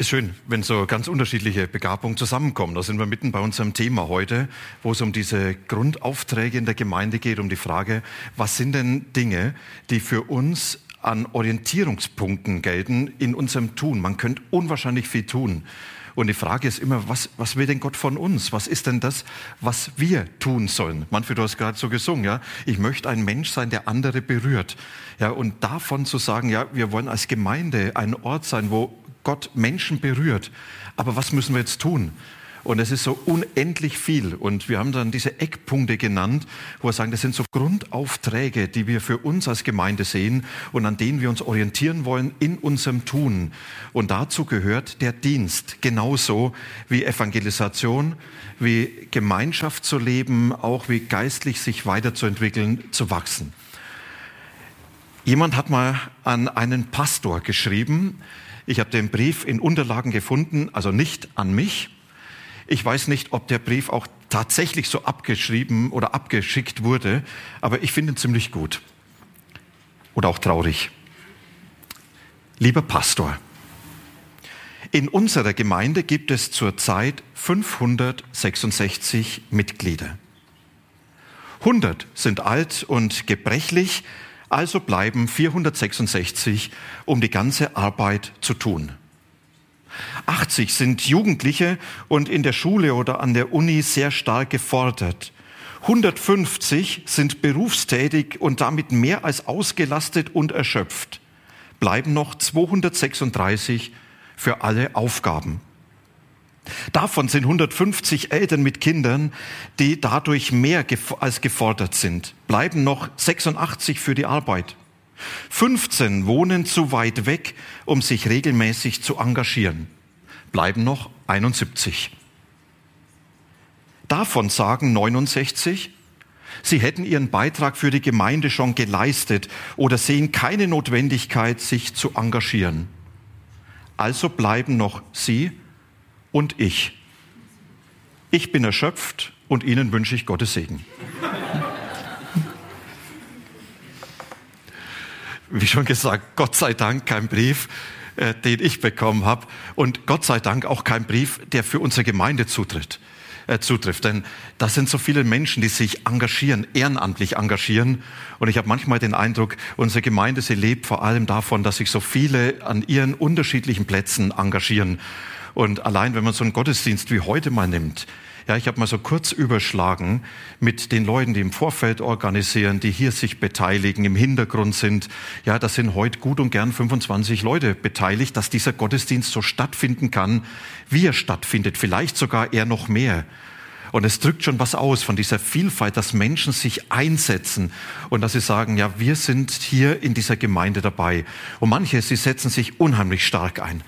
Ist schön, wenn so ganz unterschiedliche Begabungen zusammenkommen. Da sind wir mitten bei unserem Thema heute, wo es um diese Grundaufträge in der Gemeinde geht, um die Frage, was sind denn Dinge, die für uns an Orientierungspunkten gelten in unserem Tun. Man könnte unwahrscheinlich viel tun. Und die Frage ist immer, was, was will denn Gott von uns? Was ist denn das, was wir tun sollen? Manfred, du hast gerade so gesungen, ja. Ich möchte ein Mensch sein, der andere berührt. Ja, und davon zu sagen, ja, wir wollen als Gemeinde ein Ort sein, wo Gott Menschen berührt. Aber was müssen wir jetzt tun? Und es ist so unendlich viel. Und wir haben dann diese Eckpunkte genannt, wo wir sagen, das sind so Grundaufträge, die wir für uns als Gemeinde sehen und an denen wir uns orientieren wollen in unserem Tun. Und dazu gehört der Dienst, genauso wie Evangelisation, wie Gemeinschaft zu leben, auch wie geistlich sich weiterzuentwickeln, zu wachsen. Jemand hat mal an einen Pastor geschrieben, ich habe den Brief in Unterlagen gefunden, also nicht an mich. Ich weiß nicht, ob der Brief auch tatsächlich so abgeschrieben oder abgeschickt wurde, aber ich finde ihn ziemlich gut. Oder auch traurig. Lieber Pastor, in unserer Gemeinde gibt es zurzeit 566 Mitglieder. 100 sind alt und gebrechlich, also bleiben 466, um die ganze Arbeit zu tun. 80 sind Jugendliche und in der Schule oder an der Uni sehr stark gefordert. 150 sind berufstätig und damit mehr als ausgelastet und erschöpft. Bleiben noch 236 für alle Aufgaben. Davon sind 150 Eltern mit Kindern, die dadurch mehr als gefordert sind. Bleiben noch 86 für die Arbeit. 15 wohnen zu weit weg, um sich regelmäßig zu engagieren. Bleiben noch 71. Davon sagen 69, sie hätten ihren Beitrag für die Gemeinde schon geleistet oder sehen keine Notwendigkeit, sich zu engagieren. Also bleiben noch sie und ich. Ich bin erschöpft und Ihnen wünsche ich Gottes Segen. Wie schon gesagt, Gott sei Dank kein Brief, äh, den ich bekommen habe und Gott sei Dank auch kein Brief, der für unsere Gemeinde zutritt äh, zutrifft. Denn das sind so viele Menschen, die sich engagieren, ehrenamtlich engagieren. Und ich habe manchmal den Eindruck, unsere Gemeinde, sie lebt vor allem davon, dass sich so viele an ihren unterschiedlichen Plätzen engagieren. Und allein, wenn man so einen Gottesdienst wie heute mal nimmt, ja, ich habe mal so kurz überschlagen mit den Leuten, die im Vorfeld organisieren, die hier sich beteiligen, im Hintergrund sind. Ja, das sind heute gut und gern 25 Leute beteiligt, dass dieser Gottesdienst so stattfinden kann, wie er stattfindet, vielleicht sogar eher noch mehr. Und es drückt schon was aus von dieser Vielfalt, dass Menschen sich einsetzen und dass sie sagen, ja, wir sind hier in dieser Gemeinde dabei. Und manche, sie setzen sich unheimlich stark ein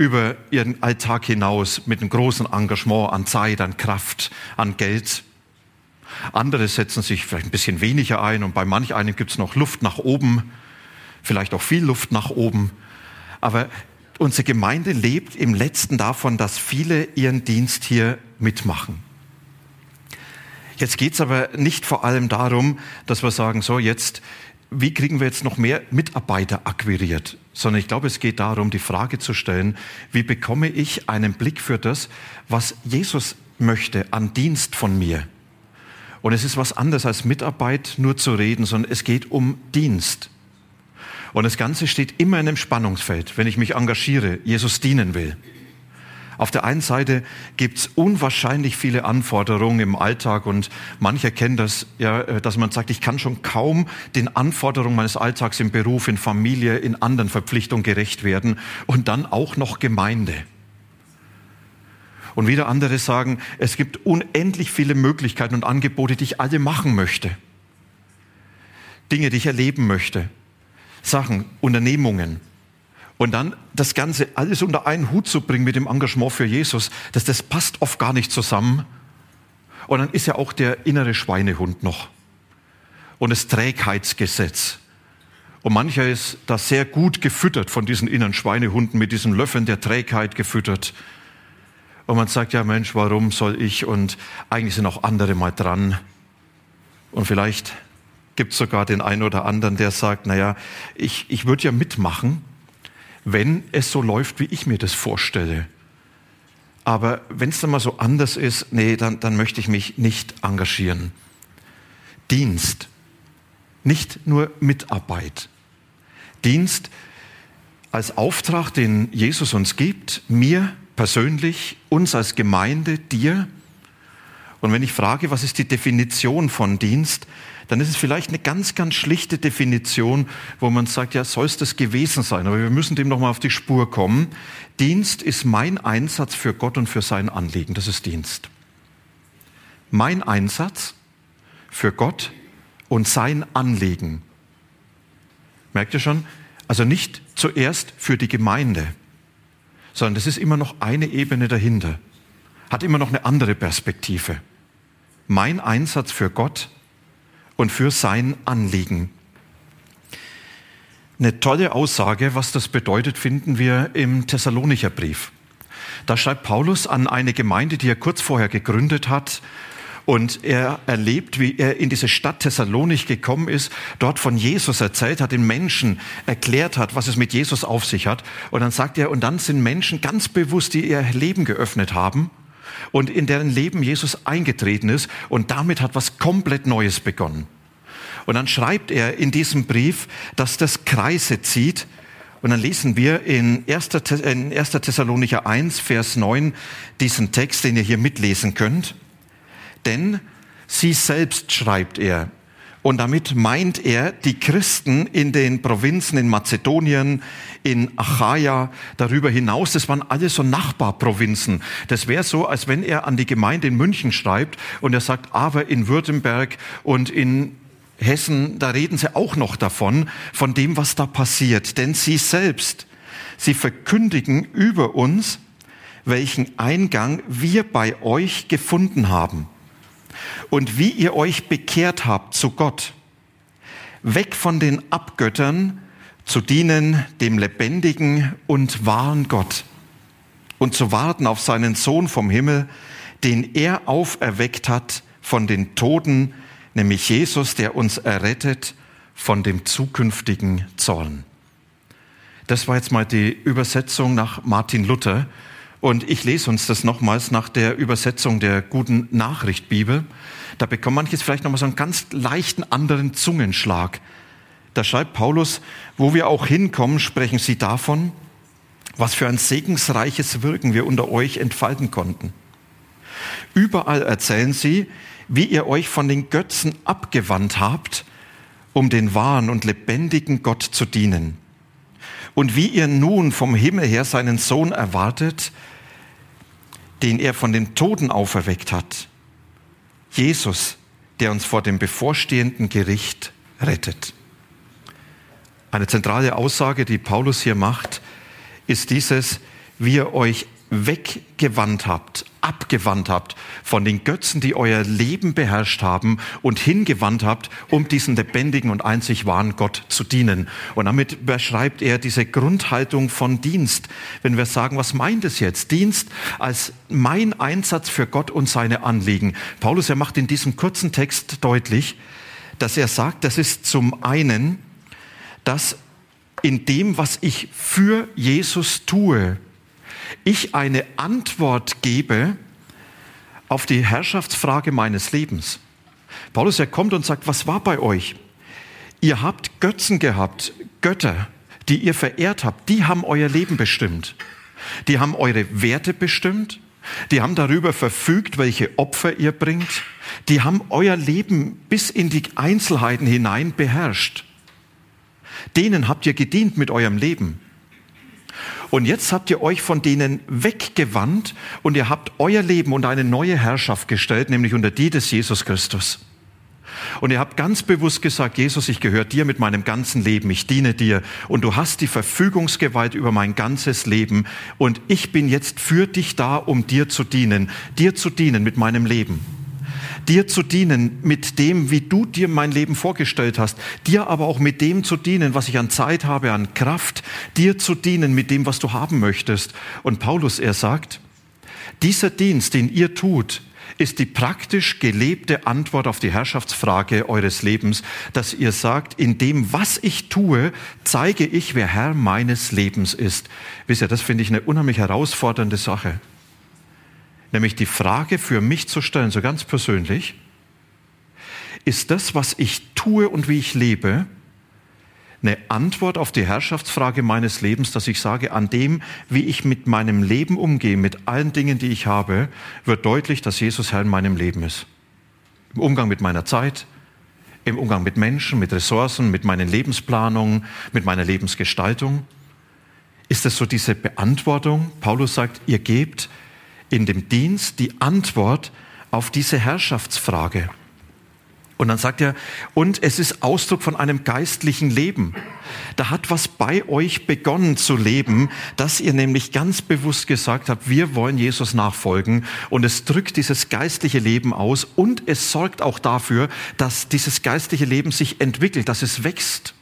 über ihren Alltag hinaus mit einem großen Engagement an Zeit, an Kraft, an Geld. Andere setzen sich vielleicht ein bisschen weniger ein und bei manch einem gibt es noch Luft nach oben, vielleicht auch viel Luft nach oben. Aber unsere Gemeinde lebt im letzten davon, dass viele ihren Dienst hier mitmachen. Jetzt geht es aber nicht vor allem darum, dass wir sagen, so jetzt wie kriegen wir jetzt noch mehr Mitarbeiter akquiriert, sondern ich glaube, es geht darum, die Frage zu stellen, wie bekomme ich einen Blick für das, was Jesus möchte an Dienst von mir. Und es ist was anderes als Mitarbeit nur zu reden, sondern es geht um Dienst. Und das Ganze steht immer in einem Spannungsfeld, wenn ich mich engagiere, Jesus dienen will. Auf der einen Seite gibt es unwahrscheinlich viele Anforderungen im Alltag und manche kennen das, ja, äh, dass man sagt, ich kann schon kaum den Anforderungen meines Alltags im Beruf, in Familie, in anderen Verpflichtungen gerecht werden und dann auch noch Gemeinde. Und wieder andere sagen, es gibt unendlich viele Möglichkeiten und Angebote, die ich alle machen möchte. Dinge, die ich erleben möchte. Sachen, Unternehmungen. Und dann das Ganze alles unter einen Hut zu bringen mit dem Engagement für Jesus, das, das passt oft gar nicht zusammen. Und dann ist ja auch der innere Schweinehund noch. Und das Trägheitsgesetz. Und mancher ist da sehr gut gefüttert von diesen inneren Schweinehunden mit diesen Löffeln der Trägheit gefüttert. Und man sagt, ja Mensch, warum soll ich? Und eigentlich sind auch andere mal dran. Und vielleicht gibt es sogar den einen oder anderen, der sagt, naja, ich, ich würde ja mitmachen, wenn es so läuft, wie ich mir das vorstelle. Aber wenn es dann mal so anders ist, nee, dann, dann möchte ich mich nicht engagieren. Dienst, nicht nur Mitarbeit. Dienst als Auftrag, den Jesus uns gibt, mir persönlich, uns als Gemeinde, dir. Und wenn ich frage, was ist die Definition von Dienst, dann ist es vielleicht eine ganz, ganz schlichte Definition, wo man sagt, ja, soll es das gewesen sein, aber wir müssen dem nochmal auf die Spur kommen. Dienst ist mein Einsatz für Gott und für sein Anliegen, das ist Dienst. Mein Einsatz für Gott und sein Anliegen. Merkt ihr schon? Also nicht zuerst für die Gemeinde, sondern das ist immer noch eine Ebene dahinter, hat immer noch eine andere Perspektive. Mein Einsatz für Gott und für sein Anliegen. Eine tolle Aussage, was das bedeutet, finden wir im Thessalonicher Brief. Da schreibt Paulus an eine Gemeinde, die er kurz vorher gegründet hat. Und er erlebt, wie er in diese Stadt Thessalonich gekommen ist, dort von Jesus erzählt hat, den Menschen erklärt hat, was es mit Jesus auf sich hat. Und dann sagt er, und dann sind Menschen ganz bewusst, die ihr Leben geöffnet haben und in deren Leben Jesus eingetreten ist und damit hat was komplett Neues begonnen. Und dann schreibt er in diesem Brief, dass das Kreise zieht. Und dann lesen wir in 1. Thessalonicher 1, Vers 9 diesen Text, den ihr hier mitlesen könnt. Denn sie selbst schreibt er, und damit meint er die Christen in den Provinzen in Mazedonien, in Achaia, darüber hinaus. Das waren alles so Nachbarprovinzen. Das wäre so, als wenn er an die Gemeinde in München schreibt und er sagt, aber in Württemberg und in Hessen, da reden sie auch noch davon, von dem, was da passiert. Denn sie selbst, sie verkündigen über uns, welchen Eingang wir bei euch gefunden haben und wie ihr euch bekehrt habt zu Gott, weg von den Abgöttern zu dienen dem lebendigen und wahren Gott und zu warten auf seinen Sohn vom Himmel, den er auferweckt hat von den Toden, nämlich Jesus, der uns errettet von dem zukünftigen Zorn. Das war jetzt mal die Übersetzung nach Martin Luther und ich lese uns das nochmals nach der Übersetzung der guten Nachricht Bibel. Da bekommt manches vielleicht nochmal so einen ganz leichten anderen Zungenschlag. Da schreibt Paulus, wo wir auch hinkommen, sprechen sie davon, was für ein segensreiches Wirken wir unter euch entfalten konnten. Überall erzählen sie, wie ihr euch von den Götzen abgewandt habt, um den wahren und lebendigen Gott zu dienen. Und wie ihr nun vom Himmel her seinen Sohn erwartet, den er von den Toten auferweckt hat. Jesus, der uns vor dem bevorstehenden Gericht rettet. Eine zentrale Aussage, die Paulus hier macht, ist dieses, wie ihr euch weggewandt habt, abgewandt habt von den Götzen, die euer Leben beherrscht haben und hingewandt habt, um diesen lebendigen und einzig wahren Gott zu dienen. Und damit beschreibt er diese Grundhaltung von Dienst. Wenn wir sagen, was meint es jetzt? Dienst als mein Einsatz für Gott und seine Anliegen. Paulus, er macht in diesem kurzen Text deutlich, dass er sagt, das ist zum einen, dass in dem, was ich für Jesus tue, ich eine Antwort gebe auf die Herrschaftsfrage meines Lebens. Paulus, er kommt und sagt, was war bei euch? Ihr habt Götzen gehabt, Götter, die ihr verehrt habt, die haben euer Leben bestimmt. Die haben eure Werte bestimmt. Die haben darüber verfügt, welche Opfer ihr bringt. Die haben euer Leben bis in die Einzelheiten hinein beherrscht. Denen habt ihr gedient mit eurem Leben. Und jetzt habt ihr euch von denen weggewandt und ihr habt euer Leben unter eine neue Herrschaft gestellt, nämlich unter die des Jesus Christus. Und ihr habt ganz bewusst gesagt, Jesus, ich gehöre dir mit meinem ganzen Leben, ich diene dir und du hast die Verfügungsgewalt über mein ganzes Leben und ich bin jetzt für dich da, um dir zu dienen, dir zu dienen mit meinem Leben. Dir zu dienen mit dem, wie du dir mein Leben vorgestellt hast, dir aber auch mit dem zu dienen, was ich an Zeit habe, an Kraft, dir zu dienen mit dem, was du haben möchtest. Und Paulus, er sagt, dieser Dienst, den ihr tut, ist die praktisch gelebte Antwort auf die Herrschaftsfrage eures Lebens, dass ihr sagt, in dem, was ich tue, zeige ich, wer Herr meines Lebens ist. Wisst ihr, das finde ich eine unheimlich herausfordernde Sache. Nämlich die Frage für mich zu stellen, so ganz persönlich, ist das, was ich tue und wie ich lebe, eine Antwort auf die Herrschaftsfrage meines Lebens, dass ich sage, an dem, wie ich mit meinem Leben umgehe, mit allen Dingen, die ich habe, wird deutlich, dass Jesus Herr in meinem Leben ist. Im Umgang mit meiner Zeit, im Umgang mit Menschen, mit Ressourcen, mit meinen Lebensplanungen, mit meiner Lebensgestaltung. Ist es so diese Beantwortung? Paulus sagt, ihr gebt in dem Dienst die Antwort auf diese Herrschaftsfrage. Und dann sagt er, und es ist Ausdruck von einem geistlichen Leben. Da hat was bei euch begonnen zu leben, dass ihr nämlich ganz bewusst gesagt habt, wir wollen Jesus nachfolgen. Und es drückt dieses geistliche Leben aus und es sorgt auch dafür, dass dieses geistliche Leben sich entwickelt, dass es wächst.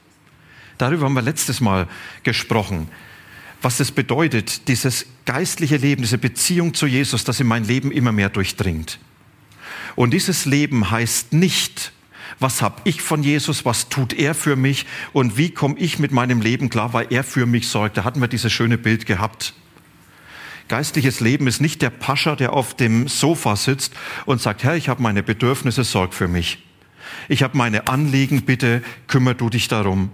Darüber haben wir letztes Mal gesprochen. Was es bedeutet, dieses geistliche Leben, diese Beziehung zu Jesus, das in mein Leben immer mehr durchdringt. Und dieses Leben heißt nicht, was habe ich von Jesus, was tut er für mich und wie komme ich mit meinem Leben klar, weil er für mich sorgt. Da hatten wir dieses schöne Bild gehabt. Geistliches Leben ist nicht der Pascha, der auf dem Sofa sitzt und sagt, Herr, ich habe meine Bedürfnisse, sorg für mich. Ich habe meine Anliegen, bitte kümmer du dich darum.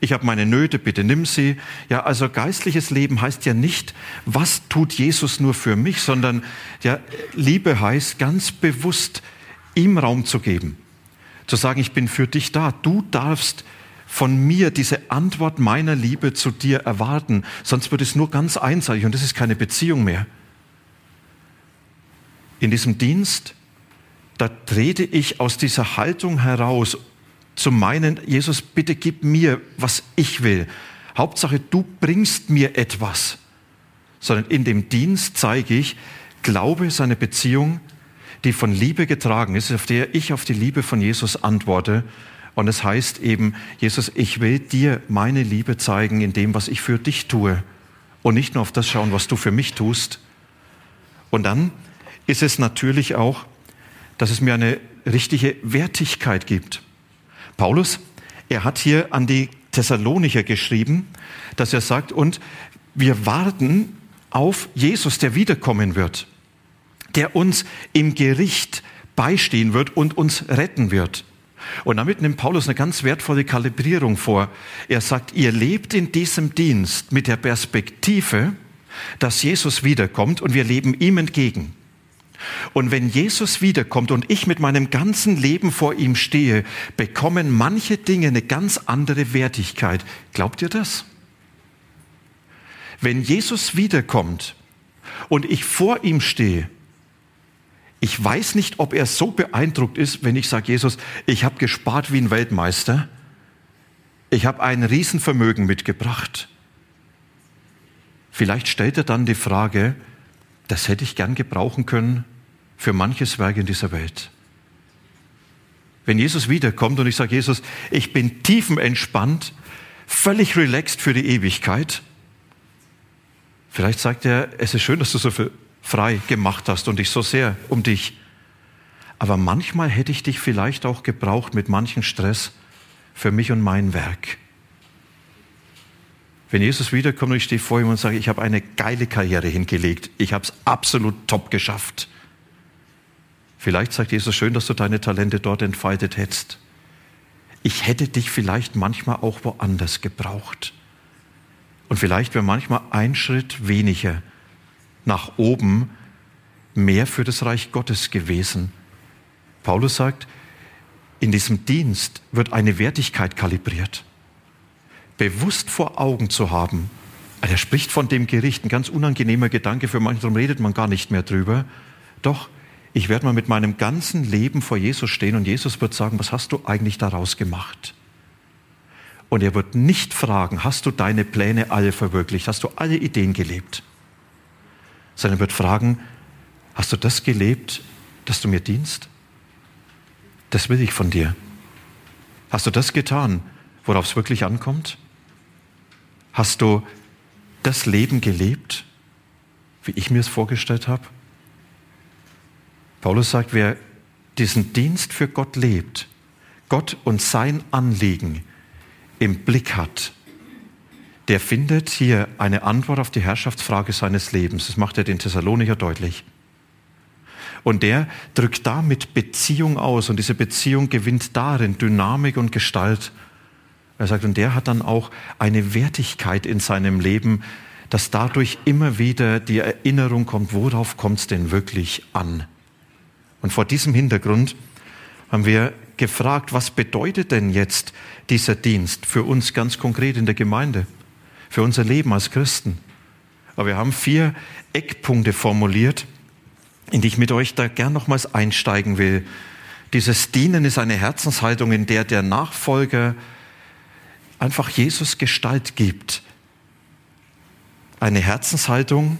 Ich habe meine Nöte, bitte nimm sie. Ja, also geistliches Leben heißt ja nicht, was tut Jesus nur für mich, sondern ja, Liebe heißt ganz bewusst ihm Raum zu geben. Zu sagen, ich bin für dich da. Du darfst von mir diese Antwort meiner Liebe zu dir erwarten. Sonst wird es nur ganz einseitig und das ist keine Beziehung mehr. In diesem Dienst, da trete ich aus dieser Haltung heraus zu meinen, Jesus, bitte gib mir, was ich will. Hauptsache, du bringst mir etwas. Sondern in dem Dienst zeige ich, Glaube ist eine Beziehung, die von Liebe getragen ist, auf der ich auf die Liebe von Jesus antworte. Und es heißt eben, Jesus, ich will dir meine Liebe zeigen in dem, was ich für dich tue. Und nicht nur auf das schauen, was du für mich tust. Und dann ist es natürlich auch, dass es mir eine richtige Wertigkeit gibt. Paulus, er hat hier an die Thessalonicher geschrieben, dass er sagt, und wir warten auf Jesus, der wiederkommen wird, der uns im Gericht beistehen wird und uns retten wird. Und damit nimmt Paulus eine ganz wertvolle Kalibrierung vor. Er sagt, ihr lebt in diesem Dienst mit der Perspektive, dass Jesus wiederkommt und wir leben ihm entgegen. Und wenn Jesus wiederkommt und ich mit meinem ganzen Leben vor ihm stehe, bekommen manche Dinge eine ganz andere Wertigkeit. Glaubt ihr das? Wenn Jesus wiederkommt und ich vor ihm stehe, ich weiß nicht, ob er so beeindruckt ist, wenn ich sage, Jesus, ich habe gespart wie ein Weltmeister. Ich habe ein Riesenvermögen mitgebracht. Vielleicht stellt er dann die Frage, das hätte ich gern gebrauchen können für manches Werk in dieser Welt. Wenn Jesus wiederkommt und ich sage, Jesus, ich bin tiefenentspannt, völlig relaxed für die Ewigkeit, vielleicht sagt er, es ist schön, dass du so frei gemacht hast und dich so sehr um dich. Aber manchmal hätte ich dich vielleicht auch gebraucht mit manchem Stress für mich und mein Werk. Wenn Jesus wiederkommt und ich stehe vor ihm und sage, ich habe eine geile Karriere hingelegt, ich habe es absolut top geschafft. Vielleicht sagt Jesus, schön, dass du deine Talente dort entfaltet hättest. Ich hätte dich vielleicht manchmal auch woanders gebraucht. Und vielleicht wäre manchmal ein Schritt weniger nach oben mehr für das Reich Gottes gewesen. Paulus sagt, in diesem Dienst wird eine Wertigkeit kalibriert bewusst vor Augen zu haben. Er spricht von dem Gericht, ein ganz unangenehmer Gedanke für manche, darum redet man gar nicht mehr drüber. Doch ich werde mal mit meinem ganzen Leben vor Jesus stehen und Jesus wird sagen, was hast du eigentlich daraus gemacht? Und er wird nicht fragen, hast du deine Pläne alle verwirklicht? Hast du alle Ideen gelebt? Sondern er wird fragen, hast du das gelebt, dass du mir dienst? Das will ich von dir. Hast du das getan, worauf es wirklich ankommt? Hast du das Leben gelebt, wie ich mir es vorgestellt habe? Paulus sagt, wer diesen Dienst für Gott lebt, Gott und sein Anliegen im Blick hat, der findet hier eine Antwort auf die Herrschaftsfrage seines Lebens. Das macht er den Thessalonicher deutlich. Und der drückt damit Beziehung aus und diese Beziehung gewinnt darin Dynamik und Gestalt. Er sagt, und der hat dann auch eine Wertigkeit in seinem Leben, dass dadurch immer wieder die Erinnerung kommt, worauf kommt es denn wirklich an? Und vor diesem Hintergrund haben wir gefragt, was bedeutet denn jetzt dieser Dienst für uns ganz konkret in der Gemeinde, für unser Leben als Christen? Aber wir haben vier Eckpunkte formuliert, in die ich mit euch da gern nochmals einsteigen will. Dieses Dienen ist eine Herzenshaltung, in der der Nachfolger einfach Jesus Gestalt gibt. Eine Herzenshaltung,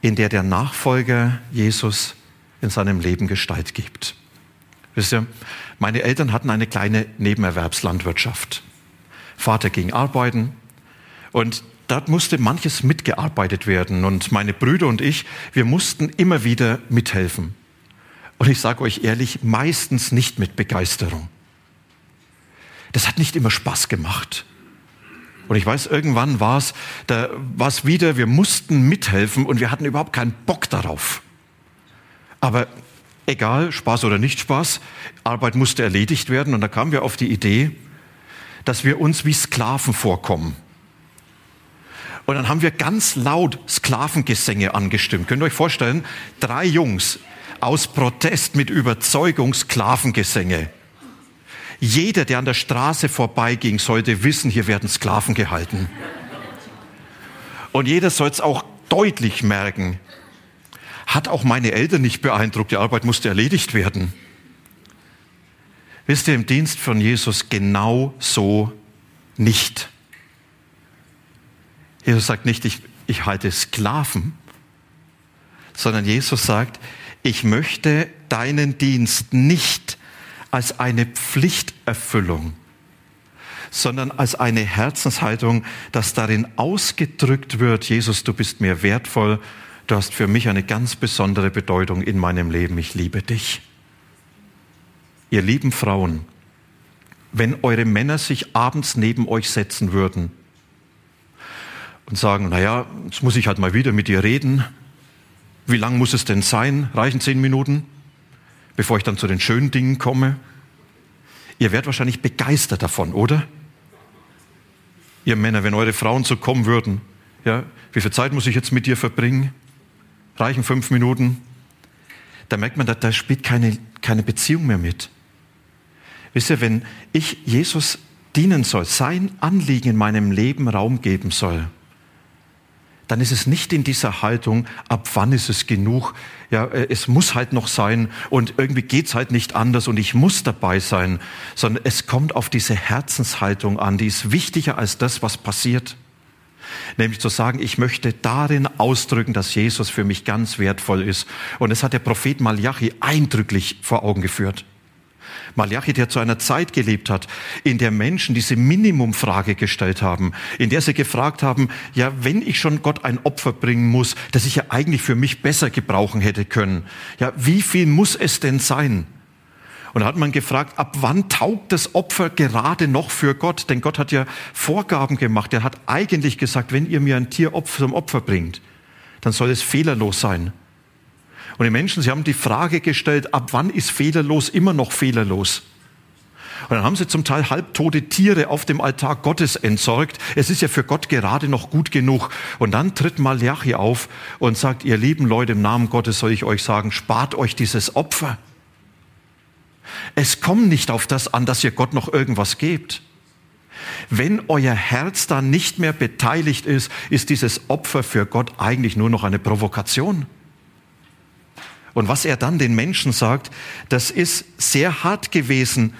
in der der Nachfolger Jesus in seinem Leben Gestalt gibt. Wisst ihr, meine Eltern hatten eine kleine Nebenerwerbslandwirtschaft. Vater ging arbeiten und dort musste manches mitgearbeitet werden und meine Brüder und ich, wir mussten immer wieder mithelfen. Und ich sage euch ehrlich, meistens nicht mit Begeisterung. Das hat nicht immer Spaß gemacht. Und ich weiß, irgendwann war es, da war es wieder, wir mussten mithelfen und wir hatten überhaupt keinen Bock darauf. Aber egal, Spaß oder nicht Spaß, Arbeit musste erledigt werden und da kamen wir auf die Idee, dass wir uns wie Sklaven vorkommen. Und dann haben wir ganz laut Sklavengesänge angestimmt. Könnt ihr euch vorstellen? Drei Jungs aus Protest mit Überzeugung Sklavengesänge. Jeder, der an der Straße vorbeiging, sollte wissen, hier werden Sklaven gehalten. Und jeder soll es auch deutlich merken, hat auch meine Eltern nicht beeindruckt. Die Arbeit musste erledigt werden. Wisst ihr, im Dienst von Jesus genau so nicht. Jesus sagt nicht, ich, ich halte Sklaven, sondern Jesus sagt, ich möchte deinen Dienst nicht als eine Pflichterfüllung, sondern als eine Herzenshaltung, dass darin ausgedrückt wird, Jesus, du bist mir wertvoll du hast für mich eine ganz besondere Bedeutung in meinem Leben. Ich liebe dich. Ihr lieben Frauen, wenn eure Männer sich abends neben euch setzen würden und sagen, naja, jetzt muss ich halt mal wieder mit dir reden. Wie lang muss es denn sein? Reichen zehn Minuten, bevor ich dann zu den schönen Dingen komme? Ihr werdet wahrscheinlich begeistert davon, oder? Ihr Männer, wenn eure Frauen so kommen würden, ja, wie viel Zeit muss ich jetzt mit dir verbringen? reichen fünf Minuten, da merkt man, da, da spielt keine, keine Beziehung mehr mit. Wisst ihr, wenn ich Jesus dienen soll, sein Anliegen in meinem Leben Raum geben soll, dann ist es nicht in dieser Haltung, ab wann ist es genug, ja, äh, es muss halt noch sein und irgendwie geht's halt nicht anders und ich muss dabei sein, sondern es kommt auf diese Herzenshaltung an, die ist wichtiger als das, was passiert. Nämlich zu sagen, ich möchte darin ausdrücken, dass Jesus für mich ganz wertvoll ist. Und das hat der Prophet Malachi eindrücklich vor Augen geführt. Malachi, der zu einer Zeit gelebt hat, in der Menschen diese Minimumfrage gestellt haben, in der sie gefragt haben, ja, wenn ich schon Gott ein Opfer bringen muss, das ich ja eigentlich für mich besser gebrauchen hätte können, ja, wie viel muss es denn sein? Und da hat man gefragt, ab wann taugt das Opfer gerade noch für Gott? Denn Gott hat ja Vorgaben gemacht. Er hat eigentlich gesagt, wenn ihr mir ein Tier zum Opfer bringt, dann soll es fehlerlos sein. Und die Menschen, sie haben die Frage gestellt, ab wann ist fehlerlos immer noch fehlerlos? Und dann haben sie zum Teil halbtote Tiere auf dem Altar Gottes entsorgt. Es ist ja für Gott gerade noch gut genug. Und dann tritt Malachi auf und sagt, ihr lieben Leute, im Namen Gottes soll ich euch sagen, spart euch dieses Opfer. Es kommt nicht auf das an, dass ihr Gott noch irgendwas gebt. Wenn euer Herz dann nicht mehr beteiligt ist, ist dieses Opfer für Gott eigentlich nur noch eine Provokation. Und was er dann den Menschen sagt, das ist sehr hart gewesen.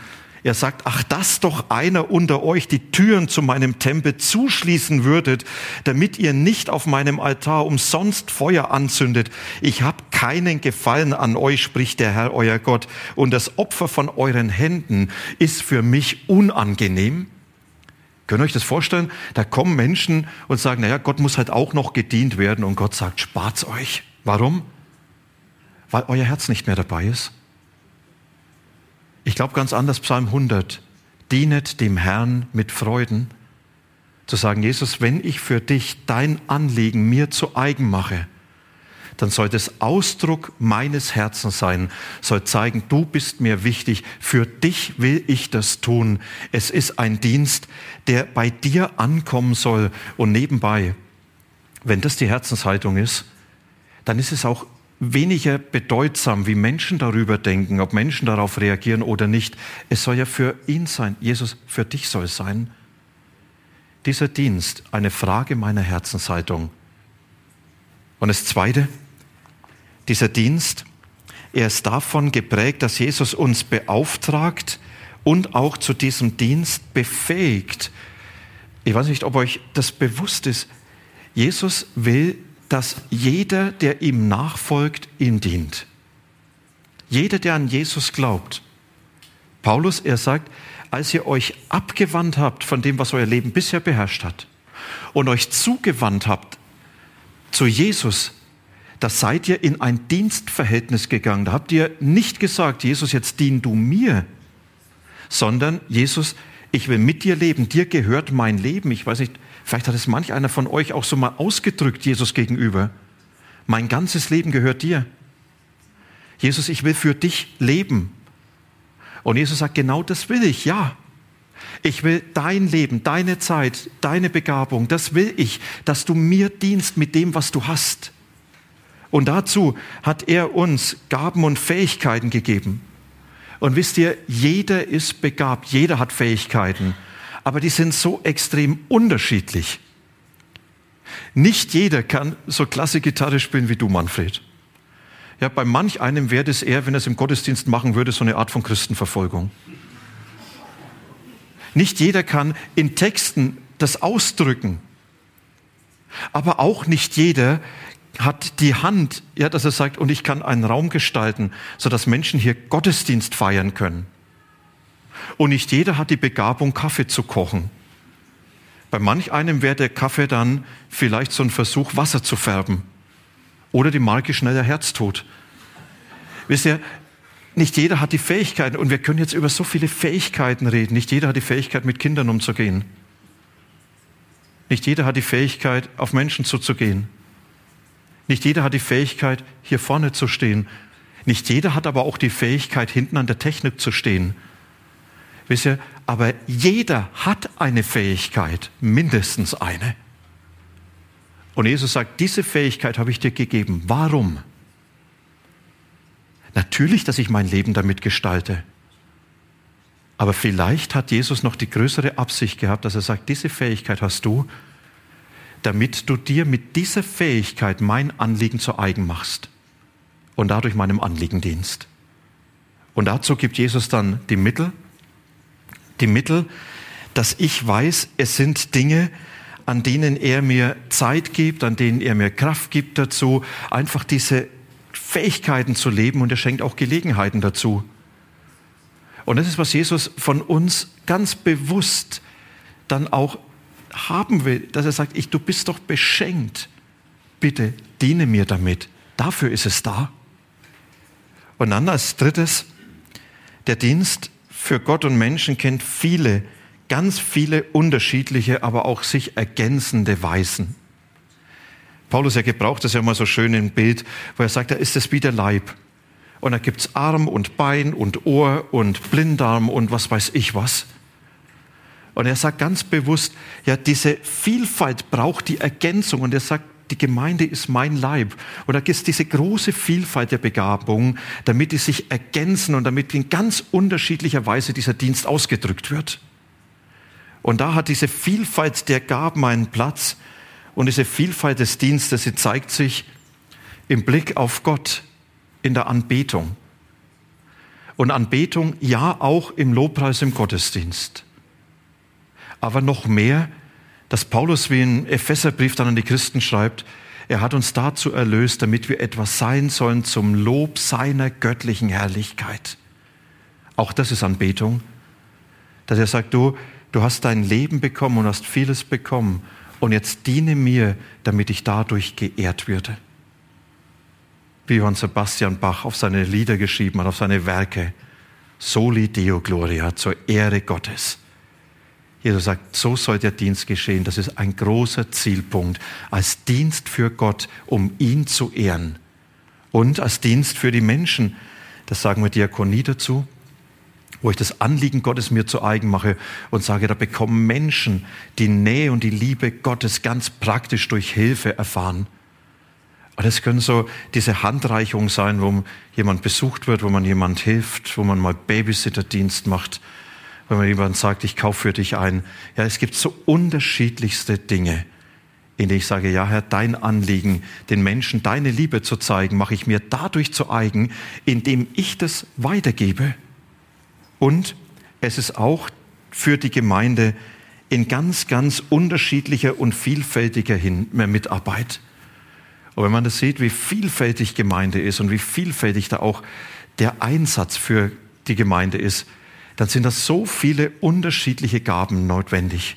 Er sagt, ach, dass doch einer unter euch die Türen zu meinem Tempel zuschließen würdet, damit ihr nicht auf meinem Altar umsonst Feuer anzündet. Ich habe keinen Gefallen an euch, spricht der Herr, euer Gott, und das Opfer von euren Händen ist für mich unangenehm. Könnt ihr euch das vorstellen? Da kommen Menschen und sagen, naja, Gott muss halt auch noch gedient werden und Gott sagt, spart's euch. Warum? Weil euer Herz nicht mehr dabei ist. Ich glaube ganz anders, Psalm 100. Dienet dem Herrn mit Freuden. Zu sagen, Jesus, wenn ich für dich dein Anliegen mir zu eigen mache, dann soll das Ausdruck meines Herzens sein, soll zeigen, du bist mir wichtig, für dich will ich das tun. Es ist ein Dienst, der bei dir ankommen soll und nebenbei, wenn das die Herzenshaltung ist, dann ist es auch weniger bedeutsam, wie Menschen darüber denken, ob Menschen darauf reagieren oder nicht. Es soll ja für ihn sein. Jesus, für dich soll es sein. Dieser Dienst, eine Frage meiner Herzenshaltung. Und das Zweite, dieser Dienst, er ist davon geprägt, dass Jesus uns beauftragt und auch zu diesem Dienst befähigt. Ich weiß nicht, ob euch das bewusst ist. Jesus will, dass jeder, der ihm nachfolgt, ihm dient. Jeder, der an Jesus glaubt. Paulus, er sagt, als ihr euch abgewandt habt von dem, was euer Leben bisher beherrscht hat und euch zugewandt habt zu Jesus, da seid ihr in ein Dienstverhältnis gegangen. Da habt ihr nicht gesagt, Jesus, jetzt dien du mir, sondern Jesus, ich will mit dir leben, dir gehört mein Leben. Ich weiß nicht, vielleicht hat es manch einer von euch auch so mal ausgedrückt, Jesus gegenüber. Mein ganzes Leben gehört dir. Jesus, ich will für dich leben. Und Jesus sagt, genau das will ich, ja. Ich will dein Leben, deine Zeit, deine Begabung, das will ich, dass du mir dienst mit dem, was du hast. Und dazu hat er uns Gaben und Fähigkeiten gegeben. Und wisst ihr, jeder ist begabt, jeder hat Fähigkeiten, aber die sind so extrem unterschiedlich. Nicht jeder kann so klasse Gitarre spielen wie du, Manfred. Ja, bei manch einem wäre es eher, wenn er es im Gottesdienst machen würde, so eine Art von Christenverfolgung. Nicht jeder kann in Texten das ausdrücken. Aber auch nicht jeder hat die Hand, ja, dass er sagt, und ich kann einen Raum gestalten, sodass Menschen hier Gottesdienst feiern können. Und nicht jeder hat die Begabung, Kaffee zu kochen. Bei manch einem wäre der Kaffee dann vielleicht so ein Versuch, Wasser zu färben. Oder die Marke schneller Herztod. Wisst ihr, nicht jeder hat die Fähigkeiten, und wir können jetzt über so viele Fähigkeiten reden. Nicht jeder hat die Fähigkeit, mit Kindern umzugehen. Nicht jeder hat die Fähigkeit, auf Menschen zuzugehen. Nicht jeder hat die Fähigkeit, hier vorne zu stehen. Nicht jeder hat aber auch die Fähigkeit, hinten an der Technik zu stehen. Wisst ihr, aber jeder hat eine Fähigkeit, mindestens eine. Und Jesus sagt, diese Fähigkeit habe ich dir gegeben. Warum? Natürlich, dass ich mein Leben damit gestalte. Aber vielleicht hat Jesus noch die größere Absicht gehabt, dass er sagt, diese Fähigkeit hast du, damit du dir mit dieser Fähigkeit mein Anliegen zu eigen machst und dadurch meinem Anliegen dienst. Und dazu gibt Jesus dann die Mittel, die Mittel, dass ich weiß, es sind Dinge, an denen er mir Zeit gibt, an denen er mir Kraft gibt dazu, einfach diese Fähigkeiten zu leben und er schenkt auch Gelegenheiten dazu. Und das ist, was Jesus von uns ganz bewusst dann auch haben will, dass er sagt, ich, du bist doch beschenkt. Bitte diene mir damit. Dafür ist es da. Und dann als drittes, der Dienst für Gott und Menschen kennt viele, ganz viele unterschiedliche, aber auch sich ergänzende Weisen. Paulus, er gebraucht das ja mal so schön im Bild, wo er sagt, da ist es wie der Leib. Und da gibt's Arm und Bein und Ohr und Blinddarm und was weiß ich was. Und er sagt ganz bewusst, ja, diese Vielfalt braucht die Ergänzung. Und er sagt, die Gemeinde ist mein Leib. Und da gibt es diese große Vielfalt der Begabungen, damit die sich ergänzen und damit in ganz unterschiedlicher Weise dieser Dienst ausgedrückt wird. Und da hat diese Vielfalt der Gaben einen Platz. Und diese Vielfalt des Dienstes, sie zeigt sich im Blick auf Gott, in der Anbetung. Und Anbetung ja auch im Lobpreis im Gottesdienst. Aber noch mehr, dass Paulus wie in Epheserbrief dann an die Christen schreibt, er hat uns dazu erlöst, damit wir etwas sein sollen zum Lob seiner göttlichen Herrlichkeit. Auch das ist Anbetung. Dass er sagt, du, du hast dein Leben bekommen und hast vieles bekommen und jetzt diene mir, damit ich dadurch geehrt würde. Wie Johann Sebastian Bach auf seine Lieder geschrieben hat, auf seine Werke. Soli Deo Gloria, zur Ehre Gottes. Jesus sagt, so soll der Dienst geschehen. Das ist ein großer Zielpunkt. Als Dienst für Gott, um ihn zu ehren. Und als Dienst für die Menschen. Das sagen wir Diakonie dazu. Wo ich das Anliegen Gottes mir zu eigen mache und sage, da bekommen Menschen die Nähe und die Liebe Gottes ganz praktisch durch Hilfe erfahren. Und das können so diese Handreichungen sein, wo jemand besucht wird, wo man jemand hilft, wo man mal Babysitterdienst macht wenn man jemand sagt, ich kaufe für dich ein. Ja, es gibt so unterschiedlichste Dinge, in denen ich sage, ja Herr, dein Anliegen, den Menschen deine Liebe zu zeigen, mache ich mir dadurch zu eigen, indem ich das weitergebe. Und es ist auch für die Gemeinde in ganz, ganz unterschiedlicher und vielfältiger Hin Mitarbeit. Und wenn man das sieht, wie vielfältig Gemeinde ist und wie vielfältig da auch der Einsatz für die Gemeinde ist, dann sind das so viele unterschiedliche Gaben notwendig.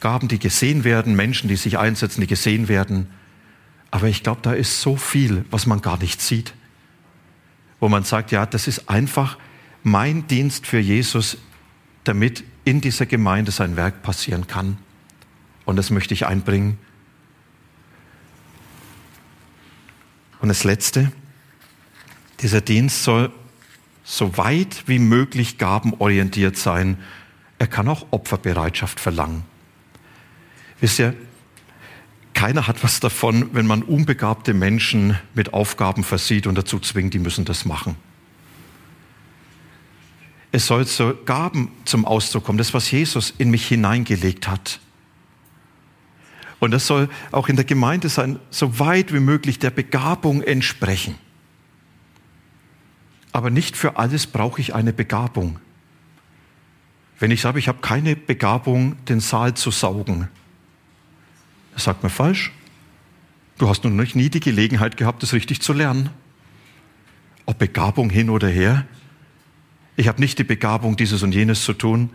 Gaben, die gesehen werden, Menschen, die sich einsetzen, die gesehen werden. Aber ich glaube, da ist so viel, was man gar nicht sieht. Wo man sagt, ja, das ist einfach mein Dienst für Jesus, damit in dieser Gemeinde sein Werk passieren kann. Und das möchte ich einbringen. Und das Letzte, dieser Dienst soll so weit wie möglich gabenorientiert sein. Er kann auch Opferbereitschaft verlangen. Wisst ihr, keiner hat was davon, wenn man unbegabte Menschen mit Aufgaben versieht und dazu zwingt, die müssen das machen. Es soll so Gaben zum Ausdruck kommen, das, was Jesus in mich hineingelegt hat. Und das soll auch in der Gemeinde sein, so weit wie möglich der Begabung entsprechen. Aber nicht für alles brauche ich eine Begabung. Wenn ich sage, ich habe keine Begabung, den Saal zu saugen, das sagt mir falsch. Du hast noch nie die Gelegenheit gehabt, das richtig zu lernen. Ob Begabung hin oder her. Ich habe nicht die Begabung, dieses und jenes zu tun.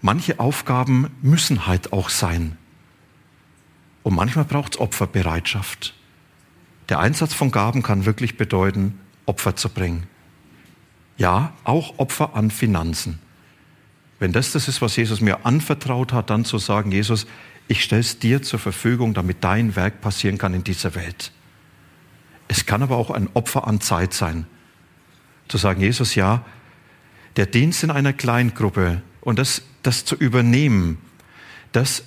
Manche Aufgaben müssen halt auch sein. Und manchmal braucht es Opferbereitschaft. Der Einsatz von Gaben kann wirklich bedeuten, Opfer zu bringen. Ja, auch Opfer an Finanzen. Wenn das das ist, was Jesus mir anvertraut hat, dann zu sagen, Jesus, ich stelle es dir zur Verfügung, damit dein Werk passieren kann in dieser Welt. Es kann aber auch ein Opfer an Zeit sein. Zu sagen, Jesus, ja, der Dienst in einer Kleingruppe und das, das zu übernehmen, das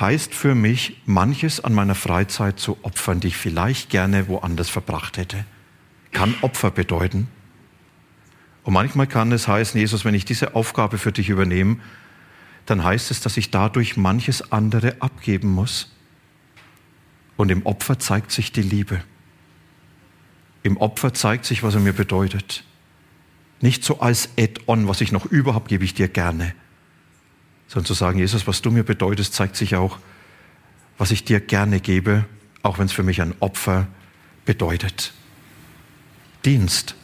heißt für mich, manches an meiner Freizeit zu opfern, die ich vielleicht gerne woanders verbracht hätte. Kann Opfer bedeuten. Und manchmal kann es heißen, Jesus, wenn ich diese Aufgabe für dich übernehme, dann heißt es, dass ich dadurch manches andere abgeben muss. Und im Opfer zeigt sich die Liebe. Im Opfer zeigt sich, was er mir bedeutet. Nicht so als Add-on, was ich noch überhaupt gebe ich dir gerne, sondern zu sagen, Jesus, was du mir bedeutest, zeigt sich auch, was ich dir gerne gebe, auch wenn es für mich ein Opfer bedeutet. Dienst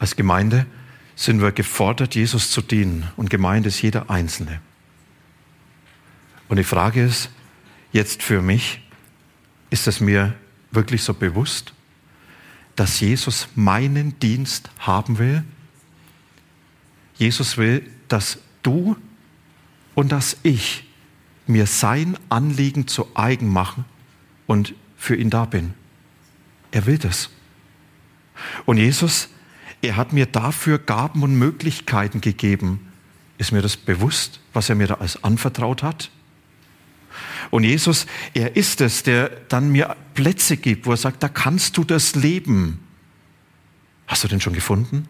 als Gemeinde sind wir gefordert, Jesus zu dienen. Und Gemeinde ist jeder Einzelne. Und die Frage ist jetzt für mich, ist es mir wirklich so bewusst, dass Jesus meinen Dienst haben will? Jesus will, dass du und dass ich mir sein Anliegen zu eigen machen und für ihn da bin. Er will das. Und Jesus er hat mir dafür Gaben und Möglichkeiten gegeben. Ist mir das bewusst, was er mir da alles anvertraut hat? Und Jesus, er ist es, der dann mir Plätze gibt, wo er sagt, da kannst du das leben. Hast du den schon gefunden?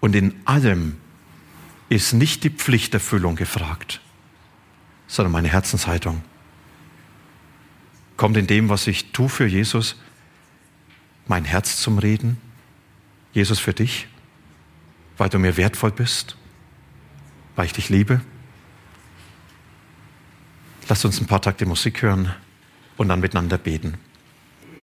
Und in allem ist nicht die Pflichterfüllung gefragt, sondern meine Herzenshaltung. Kommt in dem, was ich tue für Jesus, mein Herz zum Reden? Jesus für dich, weil du mir wertvoll bist, weil ich dich liebe? Lass uns ein paar Takte Musik hören und dann miteinander beten.